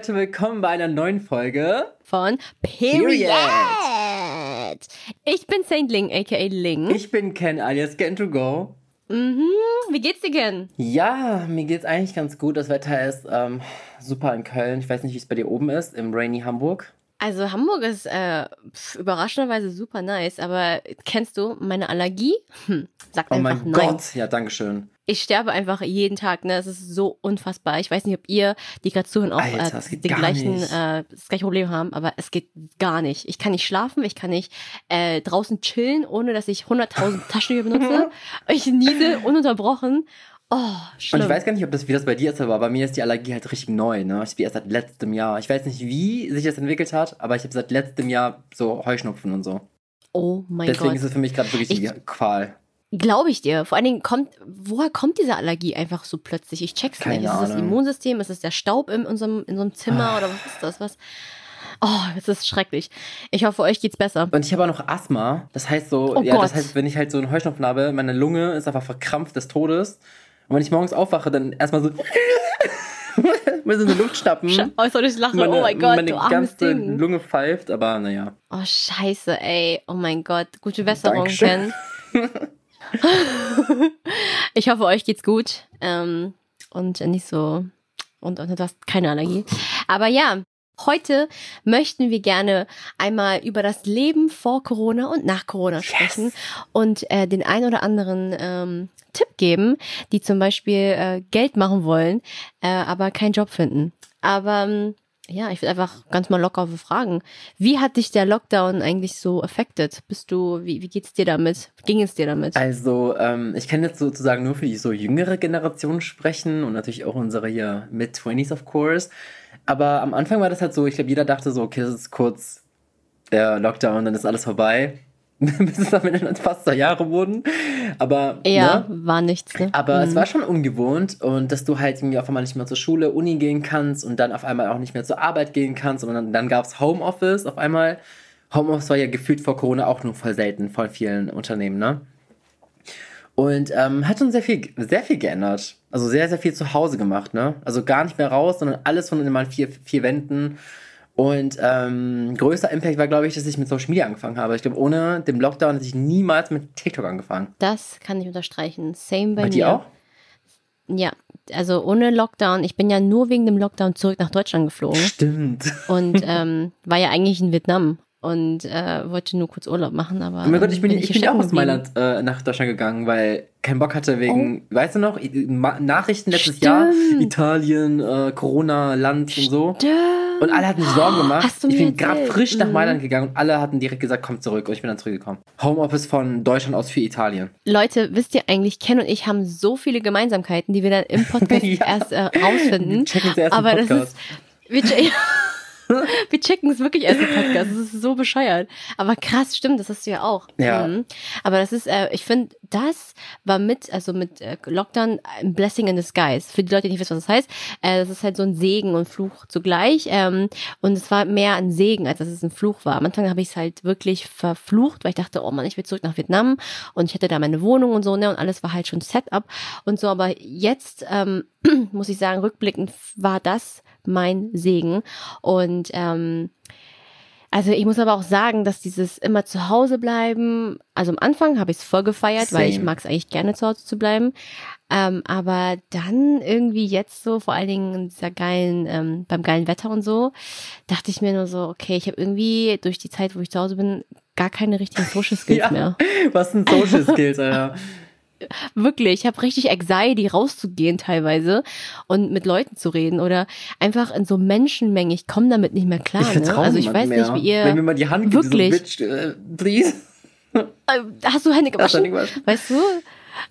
Leute, willkommen bei einer neuen Folge von Period. Ich bin Saint Ling, aka Ling. Ich bin Ken alias Get to Go. Mhm. Wie geht's dir, Ken? Ja, mir geht's eigentlich ganz gut. Das Wetter ist ähm, super in Köln. Ich weiß nicht, wie es bei dir oben ist, im rainy Hamburg. Also Hamburg ist äh, überraschenderweise super nice, aber kennst du meine Allergie? Hm, sagt oh einfach mein nein. Gott, ja, danke schön. Ich sterbe einfach jeden Tag, ne? Es ist so unfassbar. Ich weiß nicht, ob ihr, die gerade zuhören, auch Alter, äh, es geht den gleichen, äh, das gleiche Problem haben, aber es geht gar nicht. Ich kann nicht schlafen, ich kann nicht äh, draußen chillen, ohne dass ich 100.000 Taschentücher benutze. ich niese ununterbrochen. Oh, Und schlimm. ich weiß gar nicht, ob das, wie das bei dir ist, aber bei mir ist die Allergie halt richtig neu, ne? Ich bin erst seit letztem Jahr. Ich weiß nicht, wie sich das entwickelt hat, aber ich habe seit letztem Jahr so Heuschnupfen und so. oh mein Deswegen Gott. ist es für mich gerade wirklich Ich- die Qual. Glaube ich dir. Vor allen Dingen kommt, woher kommt diese Allergie einfach so plötzlich? Ich check's Keine nicht. Ist es das Ahnung. Immunsystem? Ist es der Staub in unserem, in unserem Zimmer Ah. oder was ist das? Was? Oh, es ist schrecklich. Ich hoffe, euch geht's besser. Und ich habe auch noch Asthma. Das heißt so, Oh ja, das Gott. heißt, wenn ich halt so einen Heuschnupfen habe, meine Lunge ist einfach verkrampft des Todes. Und wenn ich morgens aufwache, dann erstmal so mit so eine Luft schnappen. Sch- Oh, soll ich lachen? Meine, oh mein Gott, meine du armes ganze Ding. Lunge pfeift, aber naja. Oh, scheiße, ey. Oh mein Gott. Gute Besserung. Ken. ich hoffe, euch geht's gut. Ähm, und nicht so. Und, und du hast keine Allergie. Aber ja, heute möchten wir gerne einmal über das Leben vor Corona und nach Corona sprechen und äh, den ein oder anderen ähm, Tipp geben, die zum Beispiel äh, Geld machen wollen, äh, aber keinen Job finden. Aber ähm, ja, ich will einfach ganz mal locker fragen. Wie hat dich der Lockdown eigentlich so affected? Bist du, wie, wie geht's dir damit? Ging es dir damit? Also, ähm, ich kann jetzt sozusagen nur für die so jüngere Generation sprechen und natürlich auch unsere hier Mid-20s, of course. Aber am Anfang war das halt so, ich glaube, jeder dachte so, okay, das ist kurz der Lockdown, dann ist alles vorbei. Bis es am Ende dann fast zwei Jahre wurden. Aber, Ja, ne? war nichts, ne? Aber es Mhm. war schon ungewohnt und dass du halt irgendwie auf einmal nicht mehr zur Schule, Uni gehen kannst und dann auf einmal auch nicht mehr zur Arbeit gehen kannst und dann, dann gab es Homeoffice auf einmal. Homeoffice war ja gefühlt vor Corona auch nur voll selten, voll vielen Unternehmen, ne? Und ähm, hat schon sehr viel, sehr viel geändert. Also sehr, sehr viel zu Hause gemacht, ne? Also gar nicht mehr raus, sondern alles von in mal vier, vier Wänden. Und ähm, größter Impact war, glaube ich, dass ich mit Social Media angefangen habe. Ich glaube, ohne den Lockdown hätte ich niemals mit TikTok angefangen. Das kann ich unterstreichen. Same bei, Bei mir. dir auch? Ja, also ohne Lockdown. Ich bin ja nur wegen dem Lockdown zurück nach Deutschland geflogen Stimmt. und ähm, war ja eigentlich in Vietnam und äh, wollte nur kurz Urlaub machen, aber Oh mein Gott, ich bin, ich hier bin ja auch aus. Mailand äh, nach Deutschland gegangen, weil keinen Bock hatte wegen, Oh. weißt du noch, Nachrichten letztes Jahr, Stimmt. Italien, äh, Corona, Land und so. Stimmt. Und alle hatten sich Sorgen gemacht. Hast du ich bin gerade frisch nach Mhm. Mailand gegangen und alle hatten direkt gesagt, komm zurück. Und ich bin dann zurückgekommen. Homeoffice von Deutschland aus für Italien. Leute, wisst ihr eigentlich, Ken und ich haben so viele Gemeinsamkeiten, die wir dann im Podcast Ja. erst äh, rausfinden. Wir checken zuerst Aber im das Podcast. ist, wir, wir checken es wirklich erst im Podcast. Das ist so bescheuert. Aber krass, stimmt, das hast du ja auch. Ja. Mhm. Aber das ist, äh, ich finde, das war mit, also mit äh, Lockdown ein Blessing in disguise. Für die Leute, die nicht wissen, was das heißt, äh, das ist halt so ein Segen und Fluch zugleich. Ähm, und es war mehr ein Segen, als dass es ein Fluch war. Am Anfang habe ich es halt wirklich verflucht, weil ich dachte, oh Mann, ich will zurück nach Vietnam und ich hätte da meine Wohnung und so, ne? Und alles war halt schon Setup und so. Aber jetzt ähm, muss ich sagen, rückblickend war das mein Segen. Und ähm, also ich muss aber auch sagen, dass dieses immer zu Hause bleiben, also am Anfang habe ich es voll gefeiert, weil ich Same. mag es eigentlich gerne zu Hause zu bleiben. Ähm, aber dann irgendwie jetzt so, vor allen Dingen in dieser geilen, ähm, beim geilen Wetter und so, dachte ich mir nur so, okay, ich habe irgendwie durch die Zeit, wo ich zu Hause bin, gar keine richtigen Social Skills Ja. mehr. Was sind Social Skills, Alter? Wirklich, ich habe richtig Anxiety rauszugehen teilweise und mit Leuten zu reden oder einfach in so Menschenmengen. Ich komme damit nicht mehr klar. ich ne? Also ich weiß mehr. nicht, wie ihr. Wenn mir mal die Hand gibt, Wirklich. so, Bitch, äh, please. Äh, hast du Hände gewaschen? Weißt du?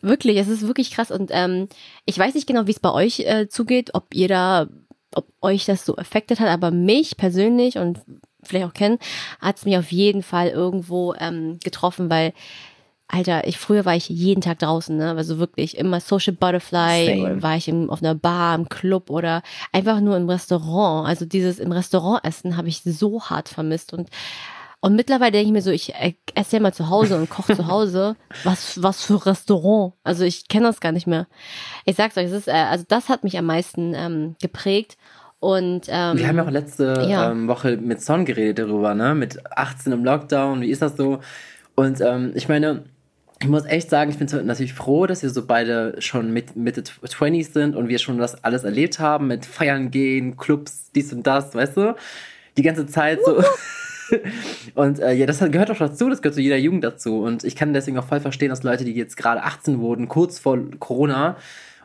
Wirklich, es ist wirklich krass. Und ähm, ich weiß nicht genau, wie es bei euch äh, zugeht, ob ihr da, ob euch das so affected hat, aber mich persönlich und vielleicht auch kennen, hat es mich auf jeden Fall irgendwo ähm, getroffen, weil Alter, ich früher war ich jeden Tag draußen, ne? Also wirklich immer Social Butterfly war ich im, auf einer Bar, im Club oder einfach nur im Restaurant. Also dieses im Restaurant essen habe ich so hart vermisst und und mittlerweile denke ich mir so, ich äh, esse ja mal zu Hause und koche zu Hause. Was, was für Restaurant? Also ich kenne das gar nicht mehr. Ich sag's euch, es ist, äh, also das hat mich am meisten ähm, geprägt. Und ähm, Wir haben ja auch letzte ja. ähm, Woche mit Son geredet darüber, ne? Mit 18 im Lockdown, wie ist das so? Und ähm, ich meine, ich muss echt sagen, ich bin natürlich froh, dass wir so beide schon mit Mitte 20s sind und wir schon das alles erlebt haben mit Feiern gehen, Clubs, dies und das, weißt du? Die ganze Zeit so. und äh, ja, das gehört auch dazu, das gehört zu jeder Jugend dazu. Und ich kann deswegen auch voll verstehen, dass Leute, die jetzt gerade 18 wurden, kurz vor Corona,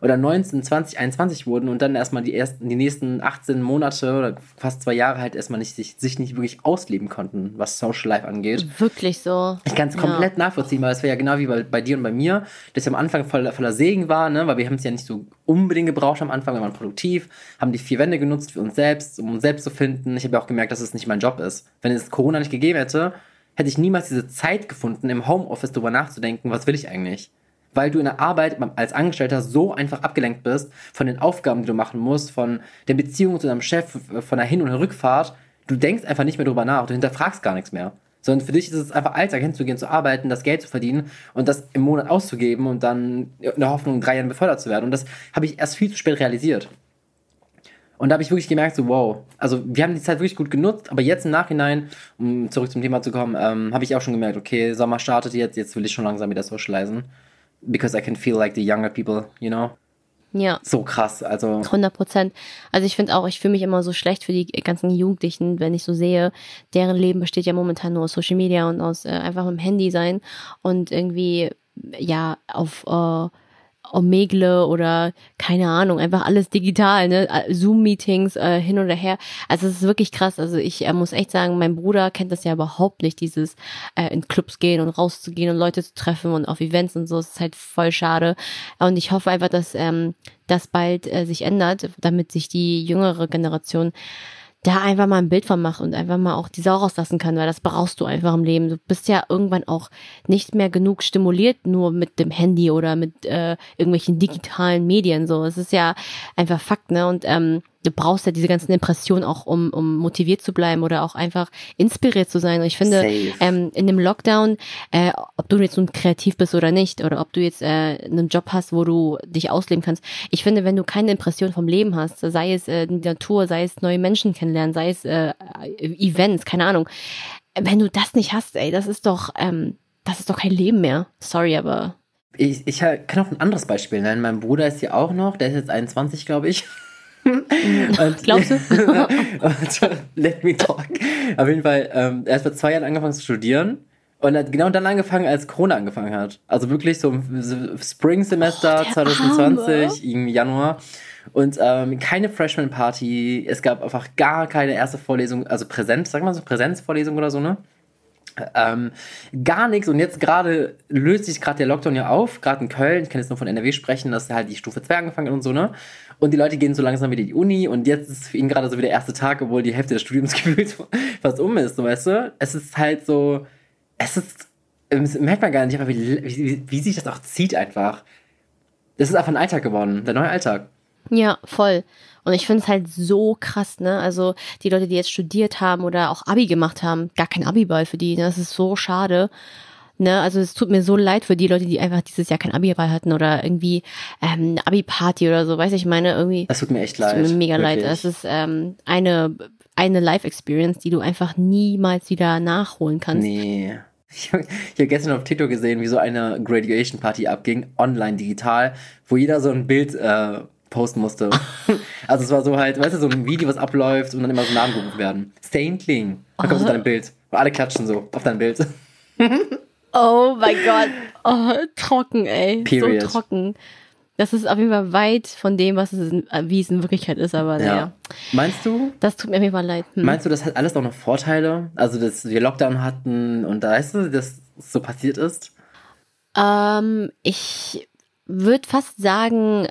oder 19, 20, 21 wurden und dann erstmal die ersten, die nächsten 18 Monate oder fast zwei Jahre halt erstmal nicht, sich, sich nicht wirklich ausleben konnten, was Social Life angeht. Wirklich so. Ich kann es komplett ja. nachvollziehen, weil es war ja genau wie bei, bei dir und bei mir, dass am Anfang voller, voller Segen war, ne? weil wir haben es ja nicht so unbedingt gebraucht am Anfang, wir waren produktiv, haben die vier Wände genutzt für uns selbst, um uns selbst zu finden. Ich habe ja auch gemerkt, dass es nicht mein Job ist. Wenn es Corona nicht gegeben hätte, hätte ich niemals diese Zeit gefunden, im Homeoffice darüber nachzudenken, was will ich eigentlich weil du in der Arbeit als Angestellter so einfach abgelenkt bist von den Aufgaben, die du machen musst, von der Beziehung zu deinem Chef, von der Hin- und Rückfahrt. Du denkst einfach nicht mehr darüber nach, du hinterfragst gar nichts mehr. Sondern für dich ist es einfach Alltag hinzugehen, zu arbeiten, das Geld zu verdienen und das im Monat auszugeben und dann in der Hoffnung, drei Jahren befördert zu werden. Und das habe ich erst viel zu spät realisiert. Und da habe ich wirklich gemerkt, so wow, also wir haben die Zeit wirklich gut genutzt, aber jetzt im Nachhinein, um zurück zum Thema zu kommen, ähm, habe ich auch schon gemerkt, okay, Sommer startet jetzt, jetzt will ich schon langsam wieder socialisen because I can feel like the younger people, you know? Ja. So krass, also. 100 Prozent. Also ich finde auch, ich fühle mich immer so schlecht für die ganzen Jugendlichen, wenn ich so sehe, deren Leben besteht ja momentan nur aus Social Media und aus äh, einfach im Handy sein und irgendwie, ja, auf, äh, Omegle oder keine Ahnung, einfach alles digital, ne? Zoom-Meetings äh, hin oder her. Also es ist wirklich krass. Also ich äh, muss echt sagen, mein Bruder kennt das ja überhaupt nicht, dieses äh, in Clubs gehen und rauszugehen und Leute zu treffen und auf Events und so. Es ist halt voll schade. Und ich hoffe einfach, dass ähm, das bald äh, sich ändert, damit sich die jüngere Generation da einfach mal ein Bild von macht und einfach mal auch die Sau rauslassen kann, weil das brauchst du einfach im Leben. Du bist ja irgendwann auch nicht mehr genug stimuliert, nur mit dem Handy oder mit äh, irgendwelchen digitalen Medien. So, es ist ja einfach Fakt, ne? Und ähm, du brauchst ja diese ganzen Impressionen auch, um, um motiviert zu bleiben oder auch einfach inspiriert zu sein. Und ich finde, ähm, in dem Lockdown, äh, ob du jetzt nun kreativ bist oder nicht, oder ob du jetzt äh, einen Job hast, wo du dich ausleben kannst, ich finde, wenn du keine Impression vom Leben hast, sei es äh, die Natur, sei es neue Menschen kennenlernen, sei es äh, Events, keine Ahnung, wenn du das nicht hast, ey, das ist doch, ähm, das ist doch kein Leben mehr. Sorry, aber ich, ich kann auch ein anderes Beispiel nennen. Mein Bruder ist hier auch noch, der ist jetzt 21, glaube ich. und, Glaubst du? let me talk. Auf jeden Fall, ähm, er hat vor zwei Jahren angefangen zu studieren und hat genau dann angefangen, als Corona angefangen hat. Also wirklich so im Spring-Semester oh, 2020, im Januar. Und ähm, keine Freshman-Party. Es gab einfach gar keine erste Vorlesung, also Präsenz, sag mal so Präsenzvorlesung oder so, ne? Ähm, gar nichts und jetzt gerade löst sich gerade der Lockdown ja auf, gerade in Köln, ich kann jetzt nur von NRW sprechen, dass halt die Stufe 2 angefangen hat und so, ne? Und die Leute gehen so langsam wieder in die Uni und jetzt ist für ihn gerade so wie der erste Tag, obwohl die Hälfte des Studiums gefühlt fast um ist, so weißt du? Es ist halt so, es ist, es merkt man gar nicht, aber wie, wie, wie sich das auch zieht einfach. Das ist einfach ein Alltag geworden, der neue Alltag. Ja, voll. Und ich finde es halt so krass, ne? Also die Leute, die jetzt studiert haben oder auch Abi gemacht haben, gar kein Abi-Ball für die. Ne? Das ist so schade. Ne, also es tut mir so leid für die Leute, die einfach dieses Jahr kein Abi-Ball hatten oder irgendwie ähm, eine Abi-Party oder so, weiß ich meine, irgendwie. Das tut mir echt leid. Das tut mir mega wirklich. leid. Das ist ähm, eine, eine Life-Experience, die du einfach niemals wieder nachholen kannst. Nee. Ich habe hab gestern auf TikTok gesehen, wie so eine Graduation Party abging, online, digital, wo jeder so ein Bild äh, posten musste. also es war so halt, weißt du, so ein Video, was abläuft und dann immer so Namen gerufen werden. Saintling. Dann kommt so dein Bild. Und alle klatschen so auf dein Bild. oh mein Gott. Oh, trocken, ey. Period. So trocken. Das ist auf jeden Fall weit von dem, was es in, wie es in Wirklichkeit ist, aber ja. naja. Meinst du? Das tut mir auf jeden Fall leid. Hm. Meinst du, das hat alles auch noch Vorteile? Also, dass wir Lockdown hatten und da weißt du, dass so passiert ist? Ähm, ich würde fast sagen,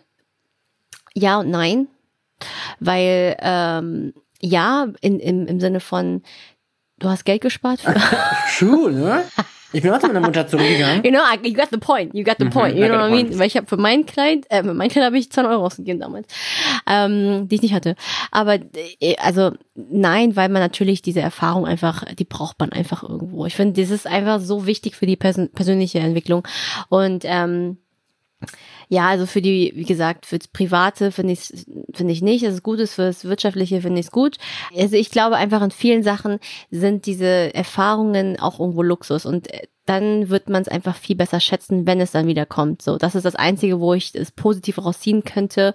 ja und nein. Weil, ähm, ja, in, im, im Sinne von, du hast Geld gespart. Für True, ne? Ich bin auch zu meiner Mutter zurückgegangen. You know, you got the point. You got the mhm, point. You know what I mean? Weil ich habe für mein Kleid, äh, für mein Kleid habe ich 10 Euro ausgegeben damals, ähm, die ich nicht hatte. Aber äh, also nein, weil man natürlich diese Erfahrung einfach, die braucht man einfach irgendwo. Ich finde, das ist einfach so wichtig für die Persön persönliche Entwicklung. Und ähm, Ja, also für die, wie gesagt, fürs Private finde ich finde ich nicht, dass es gut ist, fürs Wirtschaftliche finde ich es gut. Also ich glaube einfach in vielen Sachen sind diese Erfahrungen auch irgendwo Luxus und äh, dann wird man es einfach viel besser schätzen, wenn es dann wieder kommt. So, das ist das Einzige, wo ich es positiv rausziehen könnte.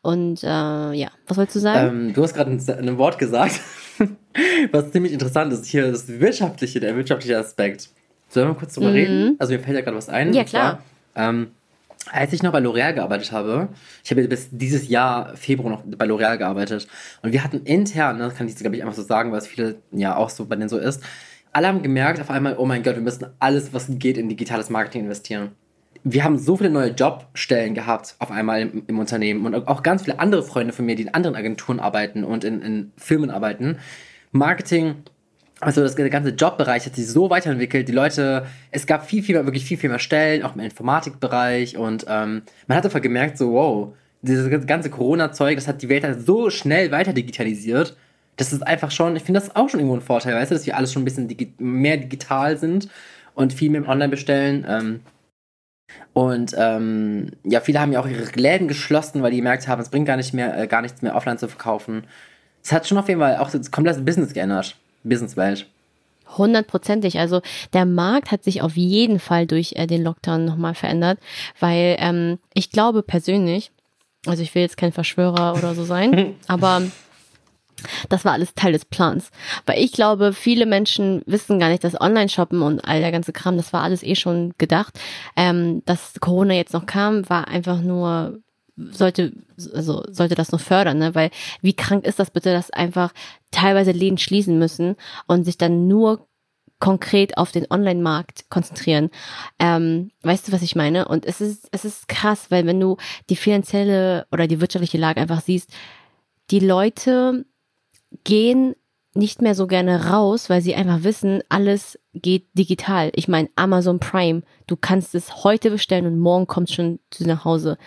Und äh, ja, was wolltest du sagen? Ähm, du hast gerade ein, ein, Wort gesagt, was ziemlich interessant ist. Hier das wirtschaftliche, der wirtschaftliche Aspekt. Sollen wir mal kurz drüber mhm. reden? Also mir fällt ja gerade was ein. Ja, klar. Zwar, ähm, als ich noch bei L'Oreal gearbeitet habe, ich habe bis dieses Jahr Februar noch bei L'Oreal gearbeitet und wir hatten intern, das kann ich glaube ich einfach so sagen, weil es viele ja auch so bei denen so ist, alle haben gemerkt auf einmal, oh mein Gott, wir müssen alles, was geht, in digitales Marketing investieren. Wir haben so viele neue Jobstellen gehabt auf einmal im, im Unternehmen und auch ganz viele andere Freunde von mir, die in anderen Agenturen arbeiten und in, in Firmen arbeiten. Marketing also das, der ganze Jobbereich hat sich so weiterentwickelt. Die Leute, es gab viel, viel mehr, wirklich viel, viel mehr Stellen, auch im Informatikbereich. Und ähm, man hat einfach gemerkt, so, wow, dieses ganze Corona-Zeug, das hat die Welt halt so schnell weiter digitalisiert. Das ist einfach schon, ich finde das auch schon irgendwo ein Vorteil, weißt du, dass wir alles schon ein bisschen digi mehr digital sind und viel mehr online bestellen. Ähm, und ähm, ja, viele haben ja auch ihre Läden geschlossen, weil die gemerkt haben, es bringt gar nicht mehr, äh, gar nichts mehr offline zu verkaufen. Es hat schon auf jeden Fall auch das komplette Business geändert. Businesswelt. Hundertprozentig. Also der Markt hat sich auf jeden Fall durch äh, den Lockdown nochmal verändert, weil ähm, ich glaube persönlich, also ich will jetzt kein Verschwörer oder so sein, aber das war alles Teil des Plans. Weil ich glaube, viele Menschen wissen gar nicht, dass Online-Shoppen und all der ganze Kram, das war alles eh schon gedacht. Ähm, dass Corona jetzt noch kam, war einfach nur sollte, also sollte das noch fördern, ne? Weil wie krank ist das bitte, dass einfach teilweise Läden schließen müssen und sich dann nur konkret auf den Online-Markt konzentrieren. Ähm, weißt du, was ich meine? Und es ist, es ist krass, weil wenn du die finanzielle oder die wirtschaftliche Lage einfach siehst, die Leute gehen nicht mehr so gerne raus, weil sie einfach wissen, alles geht digital. Ich meine, Amazon Prime, du kannst es heute bestellen und morgen kommt schon zu nach Hause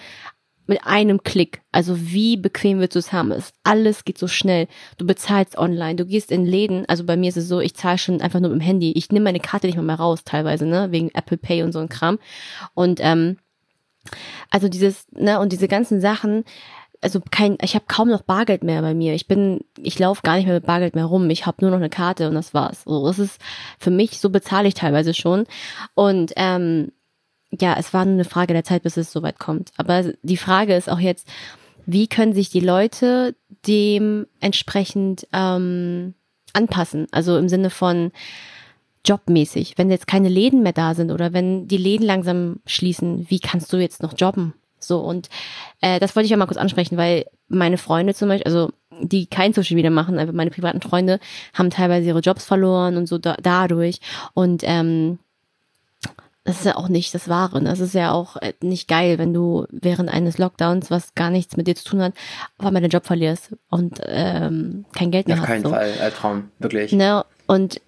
mit einem Klick. Also wie bequem willst du es haben? Es, alles geht so schnell. Du bezahlst online, du gehst in Läden. Also bei mir ist es so, ich zahle schon einfach nur mit dem Handy. Ich nehme meine Karte nicht mal mehr raus teilweise, ne, wegen Apple Pay und so ein Kram. Und ähm, also dieses, ne, und diese ganzen Sachen, also kein, ich habe kaum noch Bargeld mehr bei mir. Ich bin, ich laufe gar nicht mehr mit Bargeld mehr rum. Ich habe nur noch eine Karte und das war's. So, das ist für mich, so bezahle ich teilweise schon. Und ähm, ja, es war nur eine Frage der Zeit, bis es soweit kommt. Aber die Frage ist auch jetzt, wie können sich die Leute dem entsprechend ähm, anpassen? Also im Sinne von jobmäßig. Wenn jetzt keine Läden mehr da sind oder wenn die Läden langsam schließen, wie kannst du jetzt noch jobben? So, und äh, das wollte ich ja mal kurz ansprechen, weil meine Freunde zum Beispiel, also die kein Social Media machen, einfach meine privaten Freunde, haben teilweise ihre Jobs verloren und so da, dadurch. Und ähm, das ist ja auch nicht das Wahre. Das ist ja auch äh, nicht geil, wenn du während eines Lockdowns, was gar nichts mit dir zu tun hat, auf einmal den Job verlierst und ähm, kein Geld mehr Auf hast. Auf keinen so. Fall, Albtraum, wirklich. Ne? Und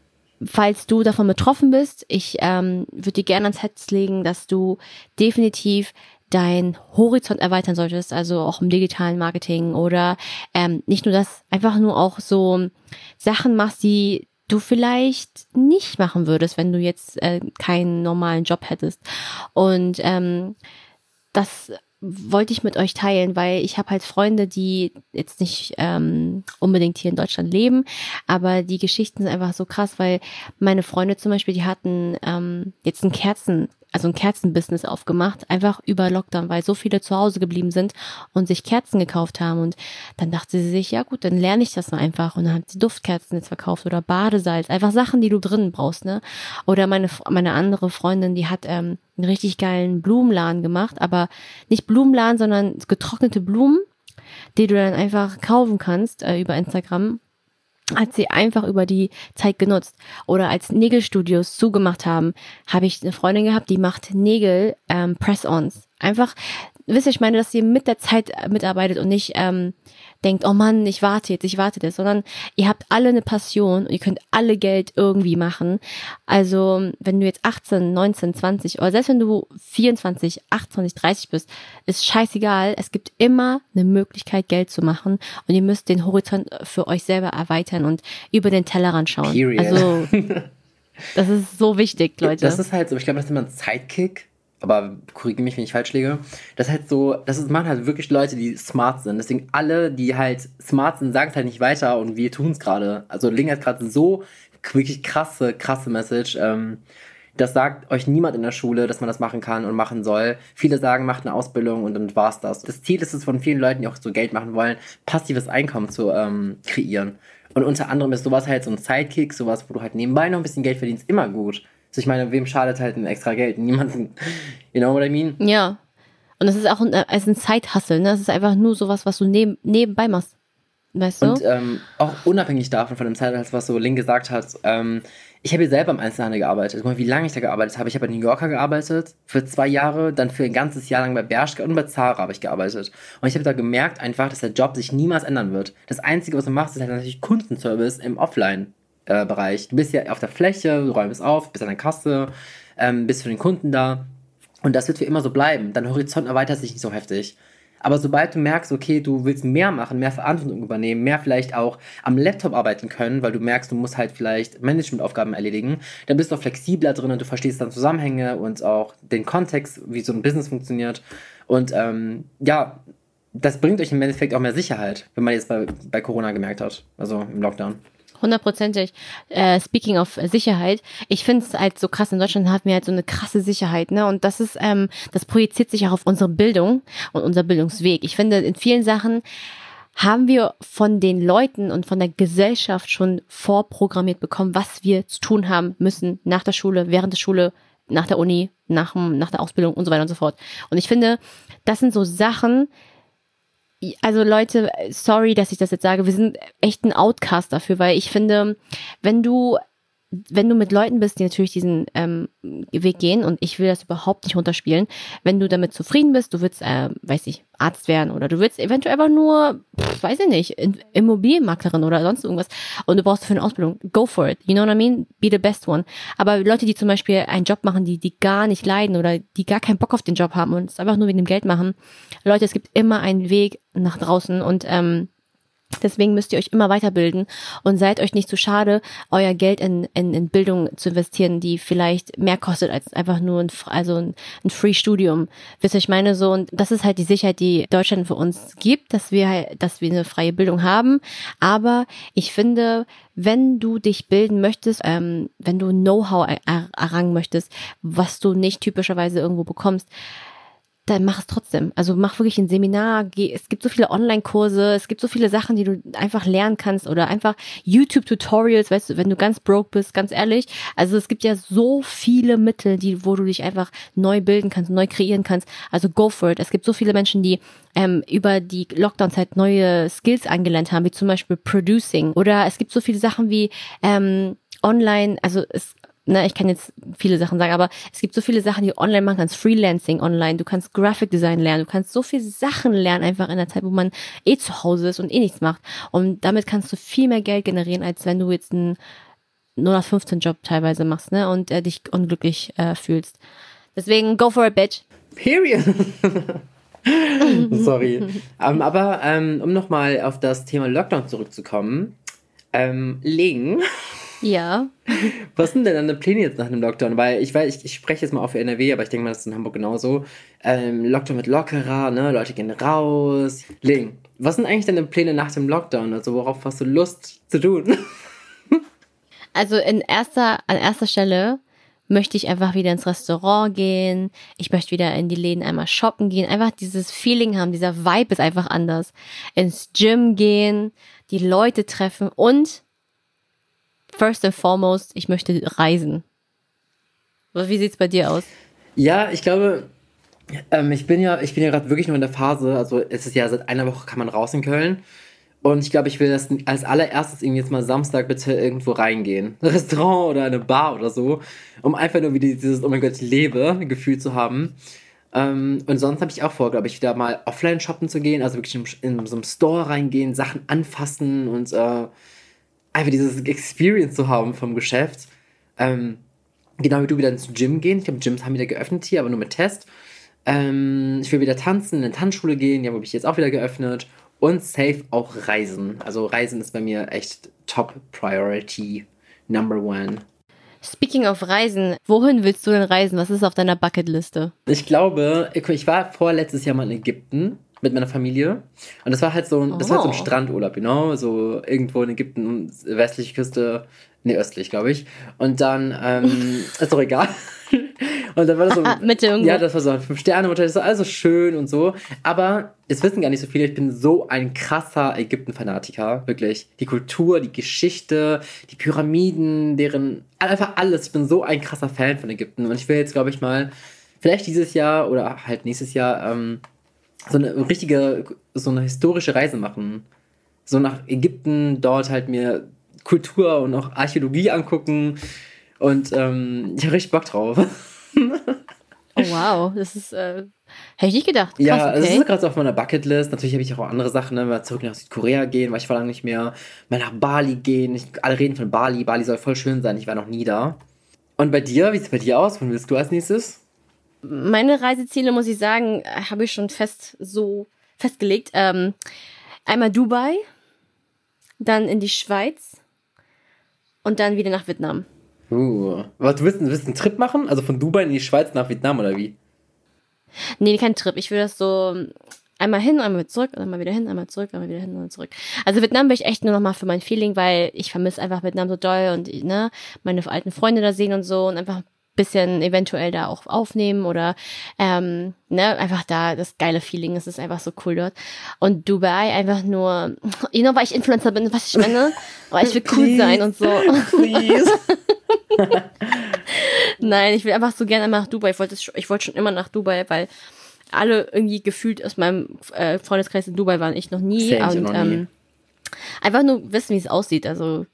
falls du davon betroffen bist, ich ähm, würde dir gerne ans Herz legen, dass du definitiv dein Horizont erweitern solltest, also auch im digitalen Marketing oder ähm, nicht nur das, einfach nur auch so Sachen machst, die du vielleicht nicht machen würdest, wenn du jetzt äh, keinen normalen Job hättest. Und ähm, das wollte ich mit euch teilen, weil ich habe halt Freunde, die jetzt nicht ähm, unbedingt hier in Deutschland leben, aber die Geschichten sind einfach so krass, weil meine Freunde zum Beispiel, die hatten ähm, jetzt ein Kerzen also ein Kerzenbusiness aufgemacht, einfach über Lockdown, weil so viele zu Hause geblieben sind und sich Kerzen gekauft haben. Und dann dachte sie sich, ja gut, dann lerne ich das mal einfach. Und dann hat sie Duftkerzen jetzt verkauft oder Badesalz, einfach Sachen, die du drinnen brauchst, ne? Oder meine, meine andere Freundin, die hat ähm, einen richtig geilen Blumenladen gemacht, aber nicht Blumenladen, sondern getrocknete Blumen, die du dann einfach kaufen kannst äh, über Instagram hat sie einfach über die Zeit genutzt. Oder als Nägelstudios zugemacht haben, habe ich eine Freundin gehabt, die macht Nägel ähm, Press-ons. Einfach, wisst ihr, ich meine, dass sie mit der Zeit mitarbeitet und nicht ähm, denkt, oh Mann, ich warte jetzt, ich warte jetzt, sondern ihr habt alle eine Passion und ihr könnt alle Geld irgendwie machen. Also, wenn du jetzt 18, 19, 20 oder selbst wenn du 24, 28, 30 bist, ist scheißegal. Es gibt immer eine Möglichkeit, Geld zu machen und ihr müsst den Horizont für euch selber erweitern und über den Tellerrand schauen. Period. Also, das ist so wichtig, Leute. Das ist halt so, ich glaube, das ist immer ein Sidekick aber korrigiere mich, wenn ich falsch liege. Das halt so, das ist, machen halt wirklich Leute, die smart sind. Deswegen alle, die halt smart sind, sagen es halt nicht weiter und wir tun es gerade. Also Ling hat gerade so wirklich krasse, krasse Message. Ähm, das sagt euch niemand in der Schule, dass man das machen kann und machen soll. Viele sagen, macht eine Ausbildung und dann war's das. Das Ziel ist es von vielen Leuten, die auch so Geld machen wollen, passives Einkommen zu ähm, kreieren. Und unter anderem ist sowas halt so ein Sidekick, sowas, wo du halt nebenbei noch ein bisschen Geld verdienst, immer gut. Also ich meine, wem schadet halt ein extra Geld? Niemanden. You know what I mean? Ja. Und das ist auch ein, also ein Zeithustle, ne? Das ist einfach nur sowas, was du neben, nebenbei machst. Weißt du? Und ähm, auch unabhängig davon, von dem Zeithustle, was so Link gesagt hat, ähm, ich habe hier selber im Einzelhandel gearbeitet. Guck mal, wie lange ich da gearbeitet habe. Ich habe in New Yorker gearbeitet für zwei Jahre, dann für ein ganzes Jahr lang bei Bershka und bei Zara habe ich gearbeitet. Und ich habe da gemerkt einfach, dass der Job sich niemals ändern wird. Das Einzige, was du machst, ist halt natürlich Kundenservice im Offline. Äh, Bereich. Du bist ja auf der Fläche, du räumst auf, bist an der Kasse, ähm, bist für den Kunden da. Und das wird für immer so bleiben. Dein Horizont erweitert sich nicht so heftig. Aber sobald du merkst, okay, du willst mehr machen, mehr Verantwortung übernehmen, mehr vielleicht auch am Laptop arbeiten können, weil du merkst, du musst halt vielleicht Managementaufgaben erledigen, dann bist du auch flexibler drin und du verstehst dann Zusammenhänge und auch den Kontext, wie so ein Business funktioniert. Und ähm, ja, das bringt euch im Endeffekt auch mehr Sicherheit, wenn man jetzt bei, bei Corona gemerkt hat, also im Lockdown hundertprozentig. Äh, speaking of Sicherheit, ich finde es halt so krass, in Deutschland haben wir halt so eine krasse Sicherheit, ne? Und das ist, ähm, das projiziert sich auch auf unsere Bildung und unser Bildungsweg. Ich finde, in vielen Sachen haben wir von den Leuten und von der Gesellschaft schon vorprogrammiert bekommen, was wir zu tun haben müssen nach der Schule, während der Schule, nach der Uni, nach, nach der Ausbildung und so weiter und so fort. Und ich finde, das sind so Sachen, also Leute, sorry, dass ich das jetzt sage, wir sind echt ein Outcast dafür, weil ich finde, wenn du wenn du mit Leuten bist, die natürlich diesen ähm, Weg gehen, und ich will das überhaupt nicht runterspielen, wenn du damit zufrieden bist, du willst, äh, weiß ich, Arzt werden oder du willst eventuell einfach nur, pff, weiß ich nicht, Immobilienmaklerin oder sonst irgendwas und du brauchst dafür eine Ausbildung, go for it. You know what I mean? Be the best one. Aber Leute, die zum Beispiel einen Job machen, die, die gar nicht leiden oder die gar keinen Bock auf den Job haben und es einfach nur wegen dem Geld machen, Leute, es gibt immer einen Weg nach draußen und ähm, Deswegen müsst ihr euch immer weiterbilden und seid euch nicht zu schade, euer Geld in, in, in Bildung zu investieren, die vielleicht mehr kostet als einfach nur ein, also ein, ein Free-Studium. Wisst ihr, ich meine so, und das ist halt die Sicherheit, die Deutschland für uns gibt, dass wir halt, dass wir eine freie Bildung haben. Aber ich finde, wenn du dich bilden möchtest, ähm, wenn du Know-how er errangen möchtest, was du nicht typischerweise irgendwo bekommst, dann mach es trotzdem. Also mach wirklich ein Seminar. Geh, es gibt so viele Online-Kurse, es gibt so viele Sachen, die du einfach lernen kannst oder einfach YouTube-Tutorials, weißt du, wenn du ganz broke bist, ganz ehrlich. Also es gibt ja so viele Mittel, die, wo du dich einfach neu bilden kannst, neu kreieren kannst. Also go for it. Es gibt so viele Menschen, die ähm, über die Lockdown-Zeit neue Skills angelernt haben, wie zum Beispiel Producing. Oder es gibt so viele Sachen wie ähm, online, also es ne, ich kann jetzt viele Sachen sagen, aber es gibt so viele Sachen, die du online machen kannst. Freelancing online, du kannst Graphic Design lernen, du kannst so viele Sachen lernen, einfach in der Zeit, wo man eh zu Hause ist und eh nichts macht. Und damit kannst du viel mehr Geld generieren, als wenn du jetzt einen 015 Job teilweise machst, ne, und äh, dich unglücklich äh, fühlst. Deswegen, go for it, bitch. Period. Sorry. um, ähm, aber ähm, um nochmal auf das Thema Lockdown zurückzukommen, ähm, Ling ja. Was sind denn deine Pläne jetzt nach dem Lockdown? Weil ich weiß, ich, ich spreche jetzt mal auf für NRW, aber ich denke mal, das ist in Hamburg genauso. Ähm, Lockdown wird lockerer, ne? Leute gehen raus. Ling, was sind eigentlich deine Pläne nach dem Lockdown? Also worauf hast du Lust zu tun? Also in erster, an erster Stelle möchte ich einfach wieder ins Restaurant gehen. Ich möchte wieder in die Läden einmal shoppen gehen. Einfach dieses Feeling haben. Dieser Vibe ist einfach anders. Ins Gym gehen, die Leute treffen und first and foremost, ich möchte reisen. Wie sieht's bei dir aus? Ja, ich glaube, ähm, ich bin ja, ja gerade wirklich nur in der Phase, also es ist ja seit einer Woche kann man raus in Köln. Und ich glaube, ich will das als allererstes irgendwie jetzt mal Samstag bitte irgendwo reingehen. Ein Restaurant oder eine Bar oder so. Um einfach nur wieder dieses, oh mein Gott, ich lebe, Gefühl zu haben. Ähm, und sonst habe ich auch vor, glaube ich, wieder mal offline shoppen zu gehen. Also wirklich in, in so einem Store reingehen, Sachen anfassen und äh, einfach dieses Experience zu haben vom Geschäft. Ähm, genau wie du wieder ins Gym gehen. Ich glaube, Gyms haben wieder geöffnet hier, aber nur mit Test. Ähm, ich will wieder tanzen, in eine Tanzschule gehen, ja, wo ich jetzt auch wieder geöffnet. Und safe auch reisen. Also reisen ist bei mir echt Top Priority Number One. Speaking of Reisen, wohin willst du denn reisen? Was ist auf deiner Bucketliste? Ich glaube, ich war vorletztes Jahr mal in Ägypten mit meiner Familie. Und das war halt so ein, das war halt so ein Oh. Strandurlaub, genau, so irgendwo in Ägypten, westliche Küste, nee, östlich, glaube ich. Und dann, ähm, ist doch egal. Und dann war das so, Mitte irgendwo. ja, das war so ein Fünf-Sterne-Hotel, das war also schön und so. Aber es wissen gar nicht so viele, ich bin so ein krasser Ägypten-Fanatiker, wirklich. Die Kultur, die Geschichte, die Pyramiden, deren, einfach alles. Ich bin so ein krasser Fan von Ägypten. Und ich will jetzt, glaube ich, mal, vielleicht dieses Jahr oder halt nächstes Jahr, ähm, so eine richtige, so eine historische Reise machen. So nach Ägypten, dort halt mir Kultur und auch Archäologie angucken. Und ähm, ich habe richtig Bock drauf. Oh wow, das ist, äh, hätte ich nicht gedacht. Krass, Ja, das okay. ist gerade so auf meiner Bucketlist. Natürlich habe ich auch andere Sachen, ne? Mal zurück nach Südkorea gehen, weil ich vor lange nicht mehr. Mal nach Bali gehen. Ich, alle reden von Bali. Bali soll voll schön sein. Ich war noch nie da. Und bei dir, wie sieht es bei dir aus? Wann willst du als nächstes? Meine Reiseziele, muss ich sagen, habe ich schon fest so festgelegt. Ähm, einmal Dubai, dann in die Schweiz und dann wieder nach Vietnam. Uh, was, du willst, du willst einen Trip machen? Also von Dubai in die Schweiz nach Vietnam oder wie? Nee, kein Trip. Ich will das so einmal hin, einmal zurück, einmal wieder hin, einmal zurück, einmal wieder hin, einmal zurück. Also Vietnam will ich echt nur noch mal für mein Feeling, weil ich vermisse einfach Vietnam so doll und ne, meine alten Freunde da sehen und so und einfach ein bisschen eventuell da auch aufnehmen oder ähm, ne, einfach da das geile Feeling, es ist einfach so cool dort. Und Dubai einfach nur, you know, weil ich Influencer bin, was ich meine, weil ich will cool Please. sein und so. Please. Nein, ich will einfach so gerne einmal nach Dubai. Ich wollte, ich wollte schon immer nach Dubai, weil alle irgendwie gefühlt aus meinem äh, Freundeskreis in Dubai waren. Ich noch nie. Same, und noch nie. Ähm, einfach nur wissen, wie es aussieht. Also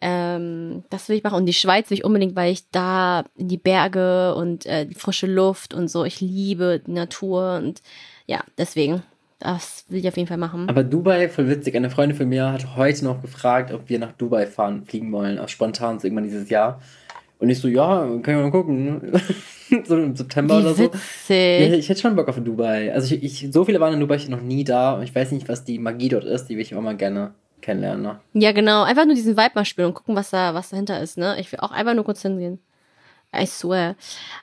ähm, das will ich machen. Und die Schweiz will ich unbedingt, weil ich da in die Berge und äh, die frische Luft und so. Ich liebe die Natur und ja, deswegen. Das will ich auf jeden Fall machen. Aber Dubai, voll witzig. Eine Freundin von mir hat heute noch gefragt, ob wir nach Dubai fahren, fliegen wollen, auch spontan so irgendwann dieses Jahr. Und ich so, ja, können wir mal gucken. so im September oder Wie so. Ja, witzig. ich hätte schon Bock auf Dubai. Also ich, ich, so viele waren in Dubai ich noch nie da und ich weiß nicht, was die Magie dort ist, die will ich auch mal gerne kennenlernen. Ne? Ja, genau. Einfach nur diesen Vibe mal spüren und gucken, was da, was dahinter ist, ne? Ich will auch einfach nur kurz hingehen. I swear.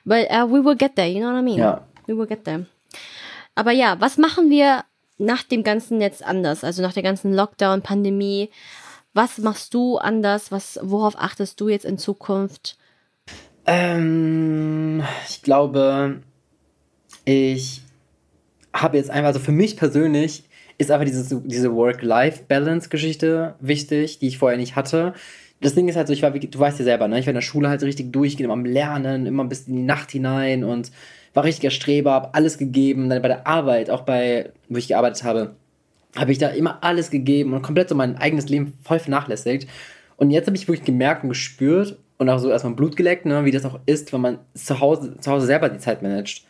But uh, we will get there, you know what I mean? Ja. We will get there. Aber ja, was machen wir nach dem Ganzen jetzt anders? Also nach der ganzen Lockdown, Pandemie. Was machst du anders? Was, worauf achtest du jetzt in Zukunft? Ähm, ich glaube, ich habe jetzt einfach, also für mich persönlich ist einfach dieses, diese Work-Life-Balance-Geschichte wichtig, die ich vorher nicht hatte. Das Ding ist halt so, ich war, du weißt ja selber, ne? ich war in der Schule halt richtig durchgehend, immer am Lernen, immer bis in die Nacht hinein und war richtiger Streber, hab alles gegeben. Dann bei der Arbeit, auch bei, wo ich gearbeitet habe, habe ich da immer alles gegeben und komplett so mein eigenes Leben voll vernachlässigt. Und jetzt habe ich wirklich gemerkt und gespürt und auch so erstmal Blut geleckt, ne, wie das auch ist, wenn man zu Hause, zu Hause selber die Zeit managt.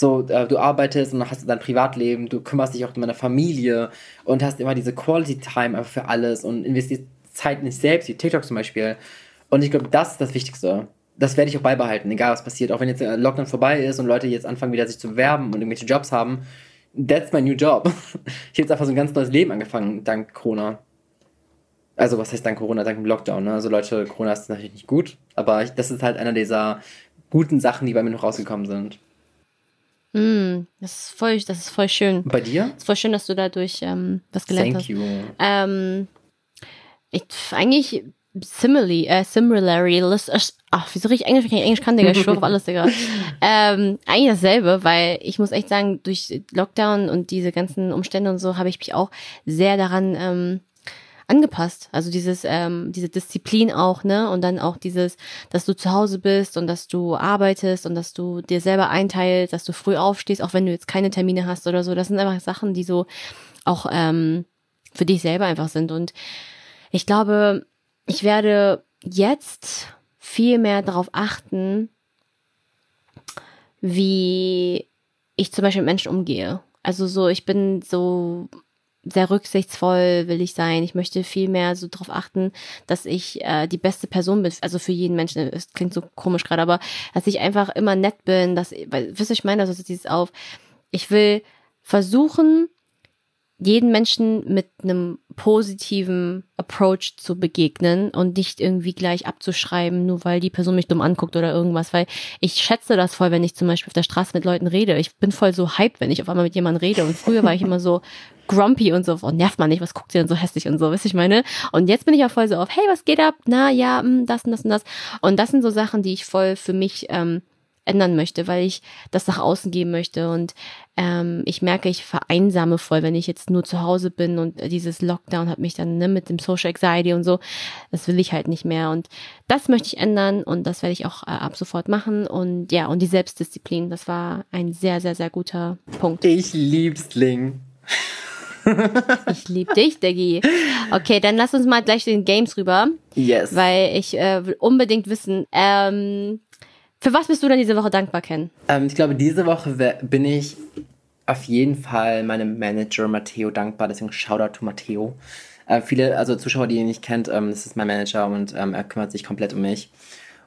So, äh, du arbeitest und hast dein Privatleben, du kümmerst dich auch um deine Familie und hast immer diese Quality Time einfach für alles und investierst Zeit in dich selbst, wie TikTok zum Beispiel. Und ich glaube, das ist das Wichtigste. Das werde ich auch beibehalten, egal was passiert. Auch wenn jetzt der Lockdown vorbei ist und Leute jetzt anfangen, wieder sich zu bewerben und irgendwelche Jobs haben. That's my new job. Ich habe jetzt einfach so ein ganz neues Leben angefangen, dank Corona. Also, was heißt dank Corona? Dank dem Lockdown, ne? Also, Leute, Corona ist natürlich nicht gut, aber ich, das ist halt einer dieser guten Sachen, die bei mir noch rausgekommen sind. Hm, das ist voll, das ist voll schön. Bei dir? Es ist voll schön, dass du dadurch ähm, was gelernt Thank hast. you. Ähm, ich, eigentlich similarly, äh, similarly, ach, wieso richtig Englisch, wenn ich Englisch kann, Digga, ich schwöre auf alles, Digga. Ähm, eigentlich dasselbe, weil ich muss echt sagen, durch Lockdown und diese ganzen Umstände und so habe ich mich auch sehr daran ähm, angepasst. Also dieses, ähm, diese Disziplin auch, ne? Und dann auch dieses, dass du zu Hause bist und dass du arbeitest und dass du dir selber einteilst, dass du früh aufstehst, auch wenn du jetzt keine Termine hast oder so. Das sind einfach Sachen, die so auch ähm, für dich selber einfach sind. Und ich glaube, ich werde jetzt viel mehr darauf achten, wie ich zum Beispiel mit Menschen umgehe. Also so, ich bin so sehr rücksichtsvoll will ich sein. Ich möchte viel mehr so darauf achten, dass ich äh, die beste Person bin. Also für jeden Menschen. Es klingt so komisch gerade, aber dass ich einfach immer nett bin. Dass, weil, wisst ihr, ich meine, also dieses auf. Ich will versuchen, jeden Menschen mit einem positiven Approach zu begegnen und nicht irgendwie gleich abzuschreiben, nur weil die Person mich dumm anguckt oder irgendwas, weil ich schätze das voll, wenn ich zum Beispiel auf der Straße mit Leuten rede. Ich bin voll so hyped, wenn ich auf einmal mit jemandem rede und früher war ich immer so grumpy und so, oh, nervt man nicht, was guckt sie denn so hässlich und so, wisst ich meine? Und jetzt bin ich auch voll so auf, hey, was geht ab? Na ja, mh, hm, das und das und das. Und das sind so Sachen, die ich voll für mich ähm, ändern möchte, weil ich das nach außen geben möchte. Und ähm, ich merke, ich vereinsame voll, wenn ich jetzt nur zu Hause bin und dieses Lockdown hat mich dann ne, mit dem Social Anxiety und so, das will ich halt nicht mehr. Und das möchte ich ändern und das werde ich auch äh, ab sofort machen. Und ja, und die Selbstdisziplin, das war ein sehr, sehr, sehr guter Punkt. Ich lieb's, Ling. ich lieb dich, Diggi. Okay, dann lass uns mal gleich den Games rüber. Yes. Weil ich äh, will unbedingt wissen, ähm, für was bist du denn diese Woche dankbar, Ken? Ähm, ich glaube, diese Woche bin ich auf jeden Fall meinem Manager Matteo dankbar. Deswegen Shoutout to Matteo. Äh, viele, also Zuschauer, die ihn nicht kennt, ähm, das ist mein Manager und ähm, er kümmert sich komplett um mich.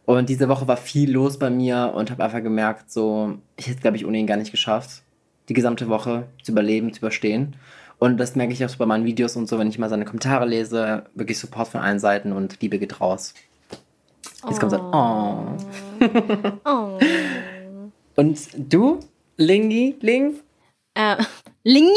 Und diese Woche war viel los bei mir und habe einfach gemerkt, so, ich hätte, glaube ich, ohne ihn gar nicht geschafft, die gesamte Woche zu überleben, zu überstehen. Und das merke ich auch so bei meinen Videos und so, wenn ich mal seine Kommentare lese, wirklich Support von allen Seiten und Liebe geht raus. Jetzt kommt so ein Oh. oh. Und du, Lingi, Ling? Äh, Lingi,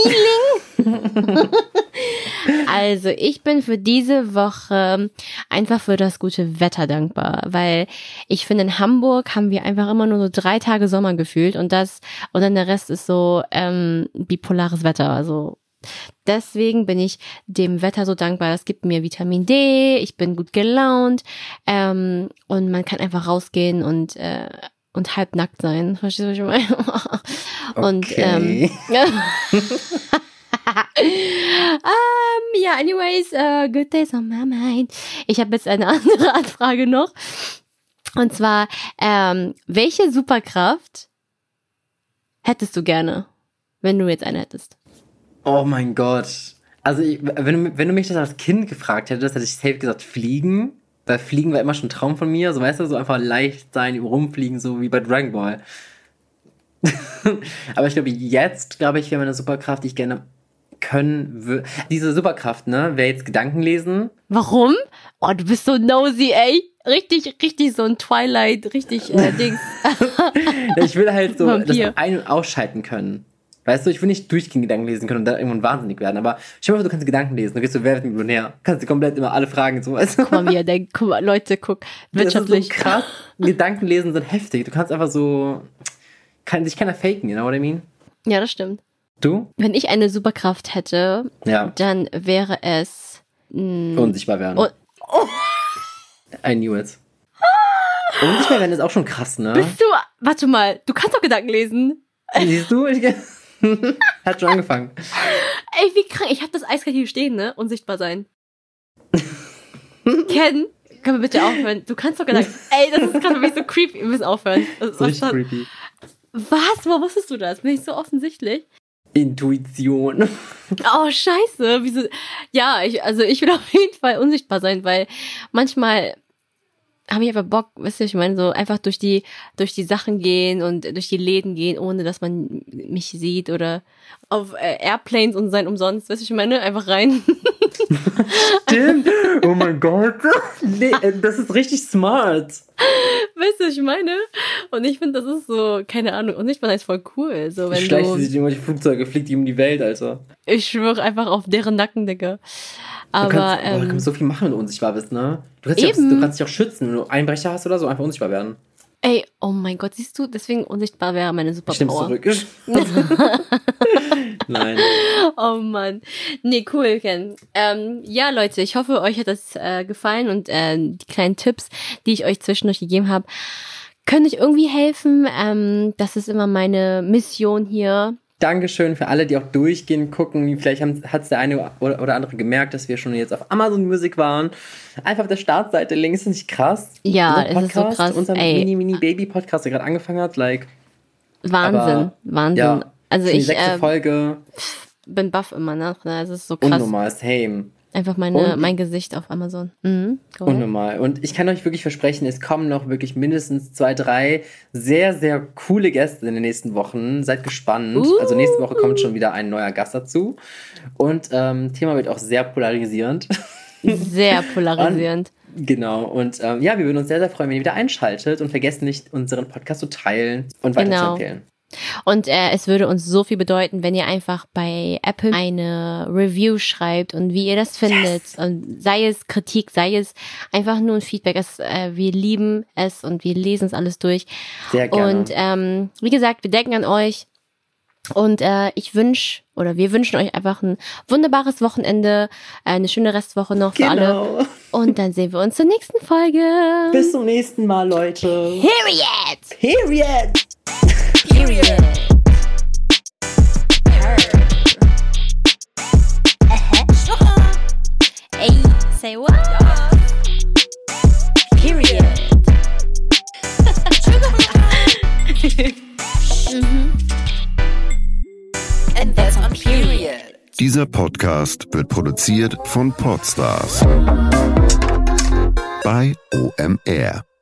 Ling? also, ich bin für diese Woche einfach für das gute Wetter dankbar, weil ich finde, in Hamburg haben wir einfach immer nur so drei Tage Sommer gefühlt und das, und dann der Rest ist so ähm, bipolares Wetter, also Deswegen bin ich dem Wetter so dankbar. Das gibt mir Vitamin D, ich bin gut gelaunt ähm, und man kann einfach rausgehen und äh, und halbnackt sein. Verstehst du, was ich meine? und okay. ähm, um, ja, anyways, uh, good days on my mind. Ich habe jetzt eine andere Anfrage noch. Und zwar, ähm, welche Superkraft hättest du gerne, wenn du jetzt eine hättest? Oh mein Gott. Also, ich, wenn, du, wenn du mich das als Kind gefragt hättest, hätte ich safe gesagt, fliegen. Weil Fliegen war immer schon ein Traum von mir. So, weißt du, so einfach leicht sein, rumfliegen, so wie bei Dragon Ball. Aber ich glaube, jetzt, glaube ich, wäre meine Superkraft, die ich gerne können würde. Diese Superkraft, ne, wäre jetzt Gedanken lesen. Warum? Oh, du bist so nosy, ey. Richtig, richtig so ein Twilight, richtig äh, Dings. ich will halt so das ein- und ausschalten können. Weißt du, ich will nicht durchgehend Gedanken lesen können und dann irgendwann wahnsinnig werden, aber mal vor, du kannst Gedanken lesen, du gehst so, wer wird Millionär? Kannst du komplett immer alle Fragen so, weißt du? Guck mal, wie er denkt, guck mal, Leute, guck, wirtschaftlich. Das ist so krass. Gedanken lesen sind heftig. Du kannst einfach so, kann sich keiner faken, you know what I mean? Ja, das stimmt. Du? Wenn ich eine Superkraft hätte, ja. dann wäre es mh, unsichtbar werden. Oh, oh. I knew it. Unsichtbar werden ist auch schon krass, ne? Bist du, warte mal, du kannst doch Gedanken lesen. Siehst du? Ich, Hat schon angefangen. Ey, wie krank. Ich hab das eiskalt hier stehen, ne? Unsichtbar sein. Ken, können wir bitte aufhören? Du kannst doch gar nicht. Ey, das ist gerade für mich so creepy. Wir müssen aufhören. Das ist so creepy. Was? Wo wusstest du das? Bin ich so offensichtlich? Intuition. Oh, scheiße. Wieso? Ja, ich, also ich will auf jeden Fall unsichtbar sein, weil manchmal habe ich einfach Bock, wisst ihr, ich meine, so einfach durch die, durch die Sachen gehen und durch die Läden gehen, ohne dass man mich sieht oder auf äh, Airplanes und sein umsonst, wisst ihr, ich meine, einfach rein. Stimmt. Oh mein Gott. Nee, äh, das ist richtig smart. Weißt du, ich meine? Und ich finde, das ist so, keine Ahnung, und ich finde das voll cool. So, wenn Schleicht du, sich irgendwelche Flugzeuge, fliegt die um die Welt, Alter. Ich schwöre einfach auf deren Nacken, Digga. Aber, du kannst, ähm, oh, du kannst so viel machen, wenn du unsichtbar bist, ne? Du kannst, eben. Auch, du kannst dich auch schützen, wenn du Einbrecher hast oder so, einfach unsichtbar werden. Ey, oh mein Gott, siehst du, deswegen unsichtbar wäre meine Superpower. Stimmst zurück. Nein. Oh Mann. Nee, cool, Ken. Ähm, ja, Leute, ich hoffe, euch hat das äh, gefallen und äh, die kleinen Tipps, die ich euch zwischendurch gegeben habe, können euch irgendwie helfen. Ähm, das ist immer meine Mission hier, Dankeschön für alle, die auch durchgehen, gucken. Vielleicht hat es der eine oder, oder, andere gemerkt, dass wir schon jetzt auf Amazon Music waren. Einfach auf der Startseite links, ist nicht krass? Ja, es ist so krass. Unser Mini-Mini-Baby-Podcast, der gerade angefangen hat, like. Wahnsinn, aber, Wahnsinn. Ja, also ich. Die sechste äh, Folge. bin baff immer noch, ne? Es ist so krass. Unnormal, same. Einfach meine, Und- mein Gesicht auf Amazon. Mhm. Unnormal. Und ich kann euch wirklich versprechen, es kommen noch wirklich mindestens zwei, drei sehr, sehr coole Gäste in den nächsten Wochen. Seid gespannt. Uh. Also nächste Woche kommt schon wieder ein neuer Gast dazu. Und ähm, Thema wird auch sehr polarisierend. Sehr polarisierend. genau. Und ähm, ja, wir würden uns sehr, sehr freuen, wenn ihr wieder einschaltet und vergesst nicht, unseren Podcast zu teilen und Genau. Und äh, es würde uns so viel bedeuten, wenn ihr einfach bei Apple eine Review schreibt und wie ihr das findet. Und sei es Kritik, sei es einfach nur ein Feedback. Es, äh, wir lieben es und wir lesen es alles durch. Sehr gerne. Und ähm, wie gesagt, wir denken an euch. Und äh, ich wünsche oder wir wünschen euch einfach ein wunderbares Wochenende, eine schöne Restwoche noch für alle. genau. Und dann sehen wir uns zur nächsten Folge. Bis zum nächsten Mal, Leute. Period! Period. Period. Hey, say what? Period. And that's on period. Dieser Podcast wird produziert von Podstars bei OMR.